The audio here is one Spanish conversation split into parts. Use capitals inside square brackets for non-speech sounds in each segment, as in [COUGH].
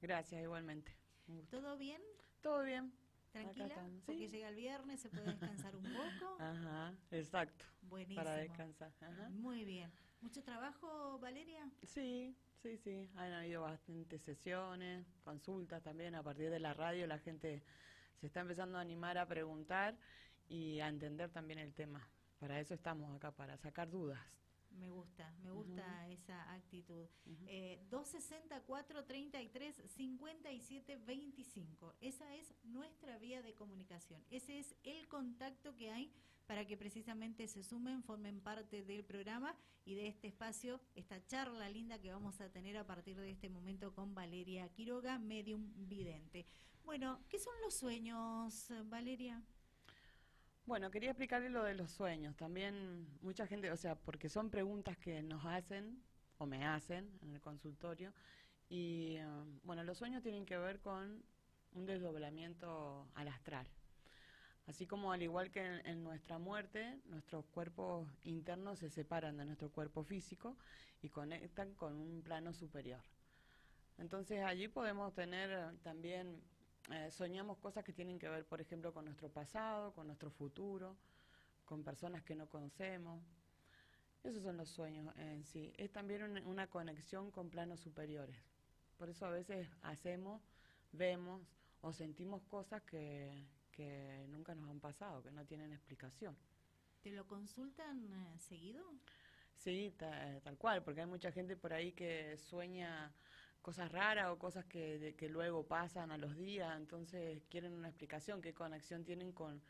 Gracias, igualmente. ¿Todo bien? Todo bien. ¿Tranquila? Porque llega el viernes, se puede descansar un poco. [LAUGHS] Ajá, exacto. Buenísimo. Para descansar. Ajá. Muy bien. ¿Mucho trabajo, Valeria? Sí, sí, sí. Han habido bastantes sesiones, consultas también. A partir de la radio la gente se está empezando a animar a preguntar y a entender también el tema. Para eso estamos acá, para sacar dudas. Me gusta, me gusta esa actitud. eh, 264 33 57 25. Esa es nuestra vía de comunicación. Ese es el contacto que hay para que precisamente se sumen, formen parte del programa y de este espacio, esta charla linda que vamos a tener a partir de este momento con Valeria Quiroga, medium vidente. Bueno, ¿qué son los sueños, Valeria? Bueno, quería explicarle lo de los sueños. También mucha gente, o sea, porque son preguntas que nos hacen o me hacen en el consultorio. Y eh, bueno, los sueños tienen que ver con un desdoblamiento al astral. Así como al igual que en, en, nuestra muerte, nuestros cuerpos internos se separan de nuestro cuerpo físico y conectan con un plano superior. Entonces allí podemos tener también eh, soñamos cosas que tienen que ver, por ejemplo, con nuestro pasado, con nuestro futuro, con personas que no conocemos. Esos son los sueños en sí. Es también una, una conexión con planos superiores. Por eso a veces hacemos, vemos o sentimos cosas que, que nunca nos han pasado, que no tienen explicación. ¿Te lo consultan eh, seguido? Sí, ta, tal cual, porque hay mucha gente por ahí que sueña cosas raras o cosas que, de, que luego pasan a los días, entonces quieren una explicación, qué conexión tienen con,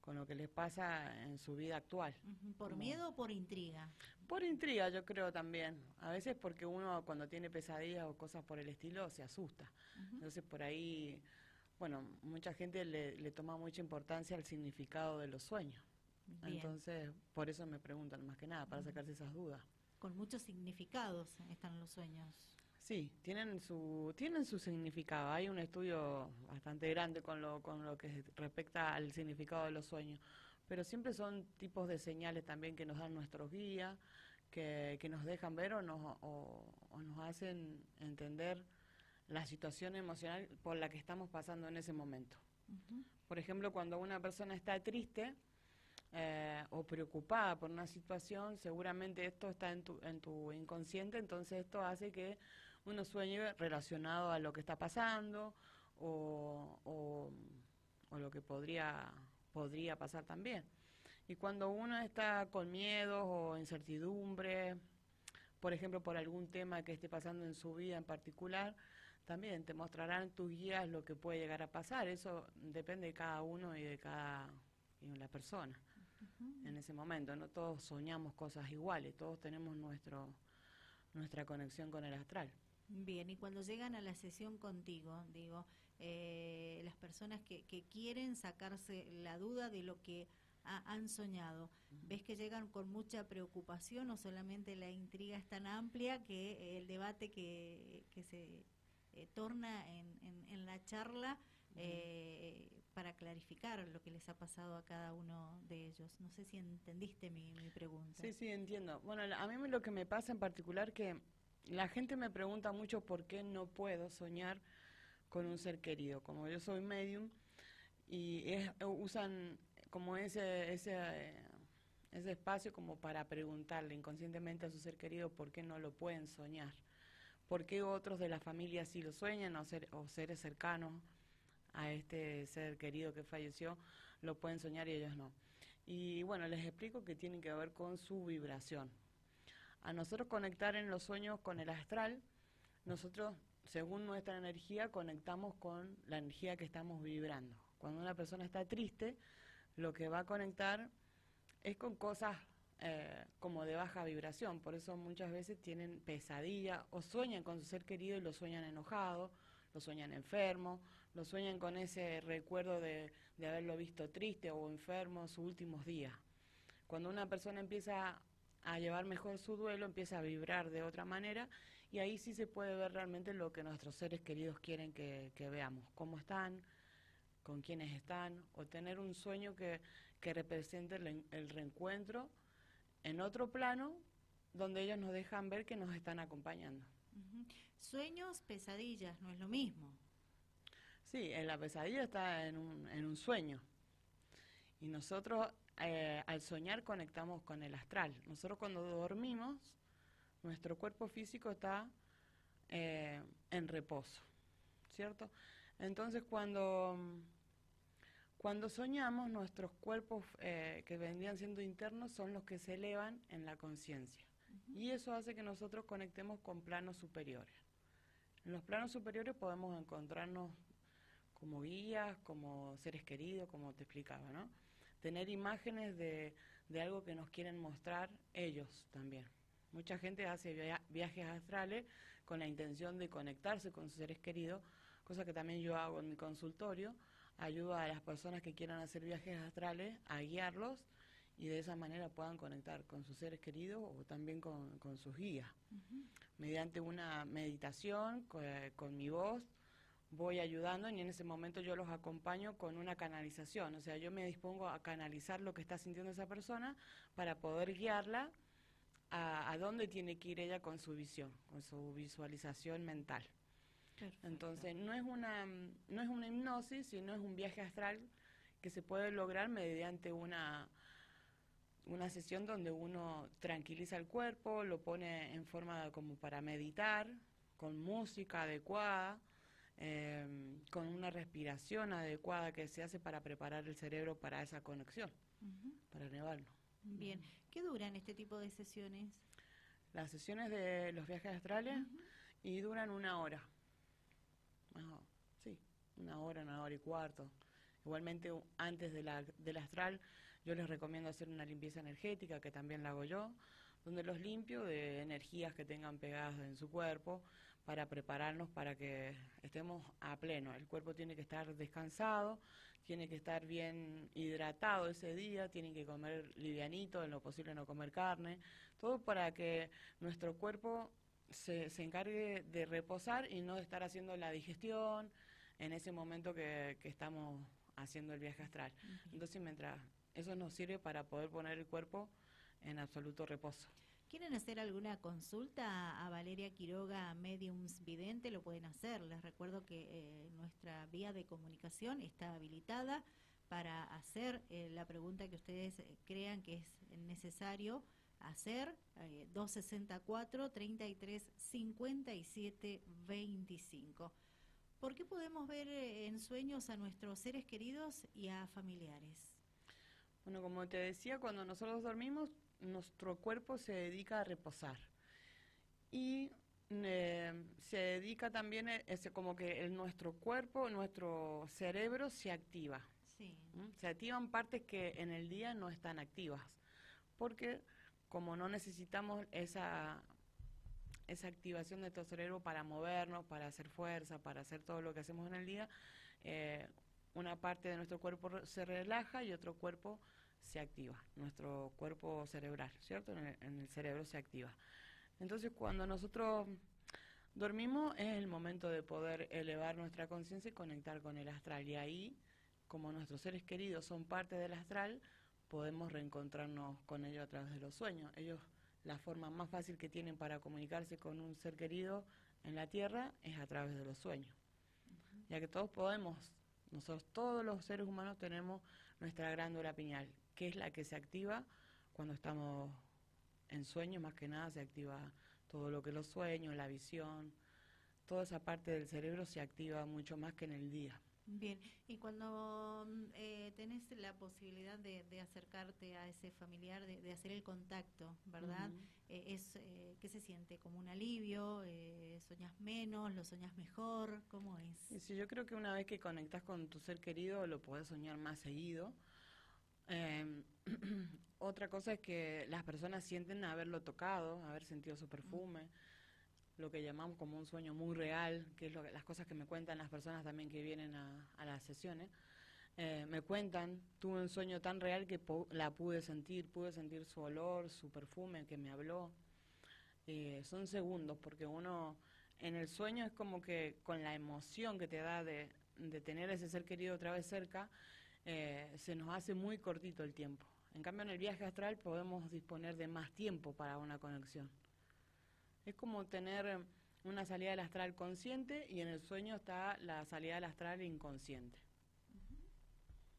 con lo que les pasa en su vida actual. ¿Por Como, miedo o por intriga? Por intriga, yo creo también. A veces porque uno cuando tiene pesadillas o cosas por el estilo se asusta. Uh -huh. Entonces por ahí, bueno, mucha gente le, le, toma mucha importancia al significado de los sueños. Bien. Entonces, por eso me preguntan más que nada, para sacarse esas dudas. Con muchos significados están los sueños. Sí, tienen su tienen su significado. Hay un estudio bastante grande con lo con lo que respecta al significado de los sueños, pero siempre son tipos de señales también que nos dan nuestros guías, que, que nos dejan ver o nos o, o nos hacen entender la situación emocional por la que estamos pasando en ese momento. Uh -huh. Por ejemplo, cuando una persona está triste, eh, o preocupada por una situación, seguramente esto está en tu, en tu inconsciente, entonces esto hace que uno sueñe relacionado a lo que está pasando o, o, o lo que podría, podría pasar también. Y cuando uno está con miedos o incertidumbre, por ejemplo, por algún tema que esté pasando en su vida en particular, también te mostrarán tus guías lo que puede llegar a pasar. Eso depende de cada uno y de cada y de la persona uh -huh. en ese momento. No todos soñamos cosas iguales, todos tenemos nuestro nuestra conexión con el astral. Bien, y cuando llegan a la sesión contigo, digo, eh, las personas que, que, quieren sacarse la duda de lo que ha, han soñado, uh -huh. ¿ves que llegan con mucha preocupación o solamente la intriga es tan amplia que eh, el debate que, que se eh, torna en, en, en, la charla eh, para clarificar lo que les ha pasado a cada uno de ellos. No sé si entendiste mi, mi pregunta. Sí, sí, entiendo. Bueno, a mí lo que me pasa en particular que la gente me pregunta mucho por qué no puedo soñar con un ser querido. Como yo soy medium y es, usan como ese, ese, ese espacio como para preguntarle inconscientemente a su ser querido por qué no lo pueden soñar. ¿Por qué otros de la familia sí lo sueñan o, ser, o seres cercanos a este ser querido que falleció lo pueden soñar y ellos no? Y bueno, les explico que tiene que ver con su vibración. A nosotros conectar en los sueños con el astral, nosotros, según nuestra energía, conectamos con la energía que estamos vibrando. Cuando una persona está triste, lo que va a conectar es con cosas eh, como de baja vibración, por eso muchas veces tienen pesadilla o sueñan con su ser querido y lo sueñan enojado, lo sueñan enfermo, lo sueñan con ese recuerdo de, de haberlo visto triste o enfermo sus últimos días. Cuando una persona empieza a llevar mejor su duelo, empieza a vibrar de otra manera y ahí sí se puede ver realmente lo que nuestros seres queridos quieren que, que veamos, cómo están, con quiénes están, o tener un sueño que, que represente el, el reencuentro en otro plano donde ellos nos dejan ver que nos están acompañando. Uh -huh. Sueños, pesadillas, no es lo mismo. Sí, en la pesadilla está en un, en un sueño. Y nosotros eh, al soñar conectamos con el astral. Nosotros cuando dormimos, nuestro cuerpo físico está eh, en reposo, ¿cierto? Entonces cuando, cuando soñamos, nuestros cuerpos eh, que vendrían siendo internos son los que se elevan en la conciencia. Y eso hace que nosotros conectemos con planos superiores. En los planos superiores podemos encontrarnos como guías, como seres queridos, como te explicaba, ¿no? Tener imágenes de, algo que nos quieren mostrar ellos también. Mucha gente hace viajes astrales con la intención de conectarse con sus seres queridos, cosa que también yo hago en mi consultorio. Ayudo a las personas que quieran hacer viajes astrales a guiarlos y de esa manera puedan conectar con sus seres queridos o también con, sus guías. Mediante una meditación, con mi voz, voy ayudando y en ese momento yo los acompaño con una canalización. O sea, yo me dispongo a canalizar lo que está sintiendo esa persona para poder guiarla a, dónde tiene que ir ella con su visión, con su visualización mental. Entonces, no es, una, no es una hipnosis, sino es un viaje astral que se puede lograr mediante una, una sesión donde uno tranquiliza el cuerpo, lo pone en forma como para meditar, con música adecuada, Em, con una respiración adecuada que se hace para preparar el cerebro para esa conexión, para elevarlo. Bien, ¿qué duran este tipo de sesiones? Las sesiones de los viajes astrales y duran una hora. sí, una hora, una hora y cuarto. Igualmente, antes de la, del astral, yo les recomiendo hacer una limpieza energética, que también la hago yo, donde los limpio de energías que tengan pegadas en su cuerpo, para prepararnos para que estemos a pleno. El cuerpo tiene que estar descansado, tiene que estar bien hidratado ese día, tiene que comer livianito, en lo posible no comer carne, todo para que nuestro cuerpo se, se encargue de reposar y no de estar haciendo la digestión en ese momento que, que estamos haciendo el viaje astral. Entonces, mientras eso nos sirve para poder poner el cuerpo en absoluto reposo. ¿Quieren hacer alguna consulta a Valeria Quiroga, Mediums Vidente? Lo pueden hacer. Les recuerdo que eh, nuestra vía de comunicación está habilitada para hacer eh, la pregunta que ustedes eh, crean que es necesario hacer. 264 33 57 25. ¿Por qué podemos ver en sueños a nuestros seres queridos y a familiares? Bueno, como te decía, cuando nosotros dormimos nuestro cuerpo se dedica a reposar. Y eh, se dedica también, eh, ese, como que nuestro cuerpo, nuestro cerebro se activa. Se activan partes que en el día no están activas. Porque como no necesitamos esa, esa activación de nuestro cerebro para movernos, para hacer fuerza, para hacer todo lo que hacemos en el día, eh, una parte de nuestro cuerpo se relaja y otro cuerpo se activa, nuestro cuerpo cerebral, ¿cierto? En el, cerebro se activa. Entonces, cuando nosotros dormimos es el momento de poder elevar nuestra conciencia y conectar con el astral. Y ahí, como nuestros seres queridos son parte del astral, podemos reencontrarnos con ellos a través de los sueños. Ellos, la forma más fácil que tienen para comunicarse con un ser querido en la Tierra es a través de los sueños. Ya que todos podemos, nosotros todos los seres humanos tenemos nuestra glándula pineal, que es la que se activa cuando estamos en sueño, más que nada se activa todo lo que los sueños, la visión, toda esa parte del cerebro se activa mucho más que en el día. Bien, y cuando mm, eh, tenés la posibilidad de, acercarte a ese familiar, de, hacer el contacto, ¿verdad? Eh, es eh, ¿Qué se siente? ¿Como un alivio? Eh, ¿Soñas menos? ¿Lo soñas mejor? ¿Cómo es? Sí, yo creo que una vez que conectas con tu ser querido lo puedes soñar más seguido Em, [CLEARS THROAT] otra cosa es que las personas sienten haberlo tocado, haber sentido su perfume, lo que llamamos como un sueño muy real, que es lo las cosas que me cuentan las personas también que vienen a, las sesiones. Eh, me cuentan, tuve un sueño tan real que la pude sentir, pude sentir su olor, su perfume que me habló. Eh, son segundos, porque uno en el sueño es como que con la emoción que te da de, de tener ese ser querido otra vez cerca, eh, se nos hace muy cortito el tiempo. En cambio, en el viaje astral podemos disponer de más tiempo para una conexión. Es como tener una salida del astral consciente y en el sueño está la salida del astral inconsciente.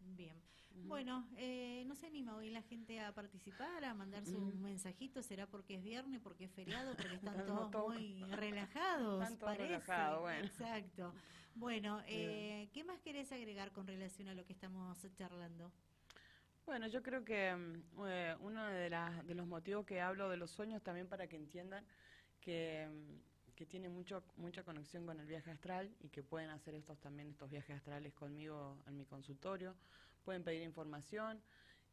Bien. Bueno, eh, no se anima hoy la gente a participar, a mandar su mensajito. ¿Será porque es viernes, porque es feriado, [LAUGHS] porque están todos muy relajados? Están todos relajados, bueno. Exacto. Bueno, eh, ¿qué más querés agregar con relación a lo que estamos charlando? Bueno, yo creo que mm, eh, uno de, de los motivos que hablo de los sueños también para que entiendan que, mm, que tiene mucho, mucha conexión con el viaje astral y que pueden hacer estos también estos viajes astrales conmigo en mi consultorio pueden pedir información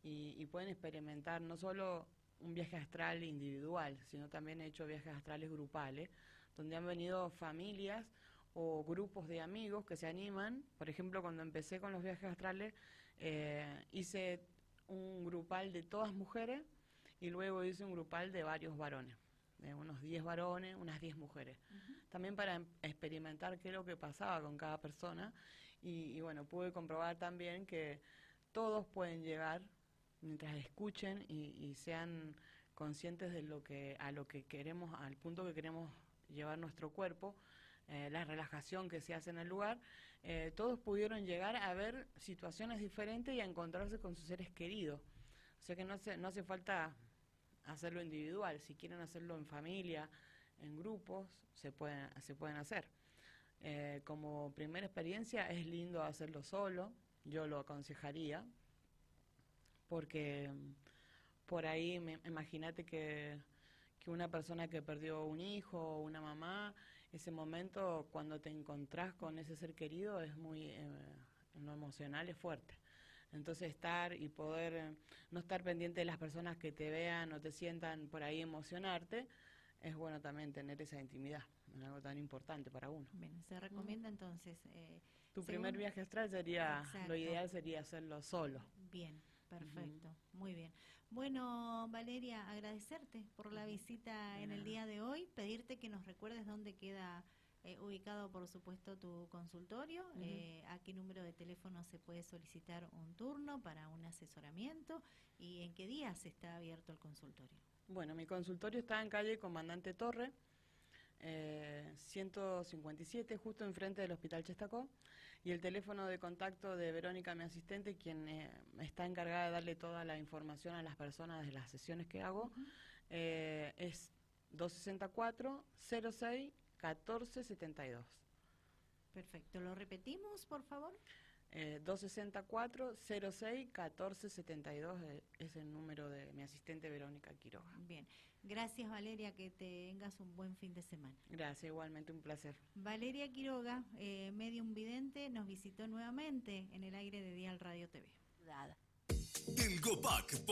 y, pueden experimentar no solo un viaje astral individual, sino también he hecho viajes astrales grupales, donde han venido familias o grupos de amigos que se animan. Por ejemplo, cuando empecé con los viajes astrales, eh, hice un grupal de todas mujeres y luego hice un grupal de varios varones, de unos 10 varones, unas 10 mujeres. También para em, experimentar qué es lo que pasaba con cada persona y, y bueno, pude comprobar también que todos pueden llegar mientras escuchen y, sean conscientes de lo que a lo que queremos, al punto que queremos llevar nuestro cuerpo, eh, la relajación que se hace en el lugar, eh, todos pudieron llegar a ver situaciones diferentes y a encontrarse con sus seres queridos. O sea que no, no hace falta hacerlo individual, si quieren hacerlo en familia, en grupos, se pueden, se pueden hacer. Eh, como primera experiencia es lindo hacerlo solo, yo lo aconsejaría, porque mm, por ahí imagínate que, que, una persona que perdió un hijo o una mamá, ese momento cuando te encontrás con ese ser querido es muy, eh, en lo emocional es fuerte. Entonces estar y poder eh, no estar pendiente de las personas que te vean o te sientan por ahí emocionarte, es bueno también tener esa intimidad, algo tan importante para uno. Se recomienda entonces... Eh, tu primer viaje astral sería, lo ideal sería hacerlo solo. Bien, perfecto, muy bien. Bueno, Valeria, agradecerte por la visita en el día de hoy, pedirte que nos recuerdes dónde queda eh, ubicado, por supuesto, tu consultorio, eh, a qué número de teléfono se puede solicitar un turno para un asesoramiento y en qué días está abierto el consultorio. Bueno, mi consultorio está en calle Comandante Torre, 157, eh, justo enfrente del Hospital Chestacó, y el teléfono de contacto de Verónica, mi asistente, quien eh, está encargada de darle toda la información a las personas de las sesiones que hago, eh, es 264 06 14 72. Perfecto, ¿lo repetimos, por favor? 264 06 14 72 es el número de mi asistente Verónica Quiroga. Bien, gracias Valeria, que tengas un buen fin de semana. Gracias, igualmente un placer. Valeria Quiroga, eh, medium vidente, nos visitó nuevamente en el aire de Dial Radio TV. El GOPAC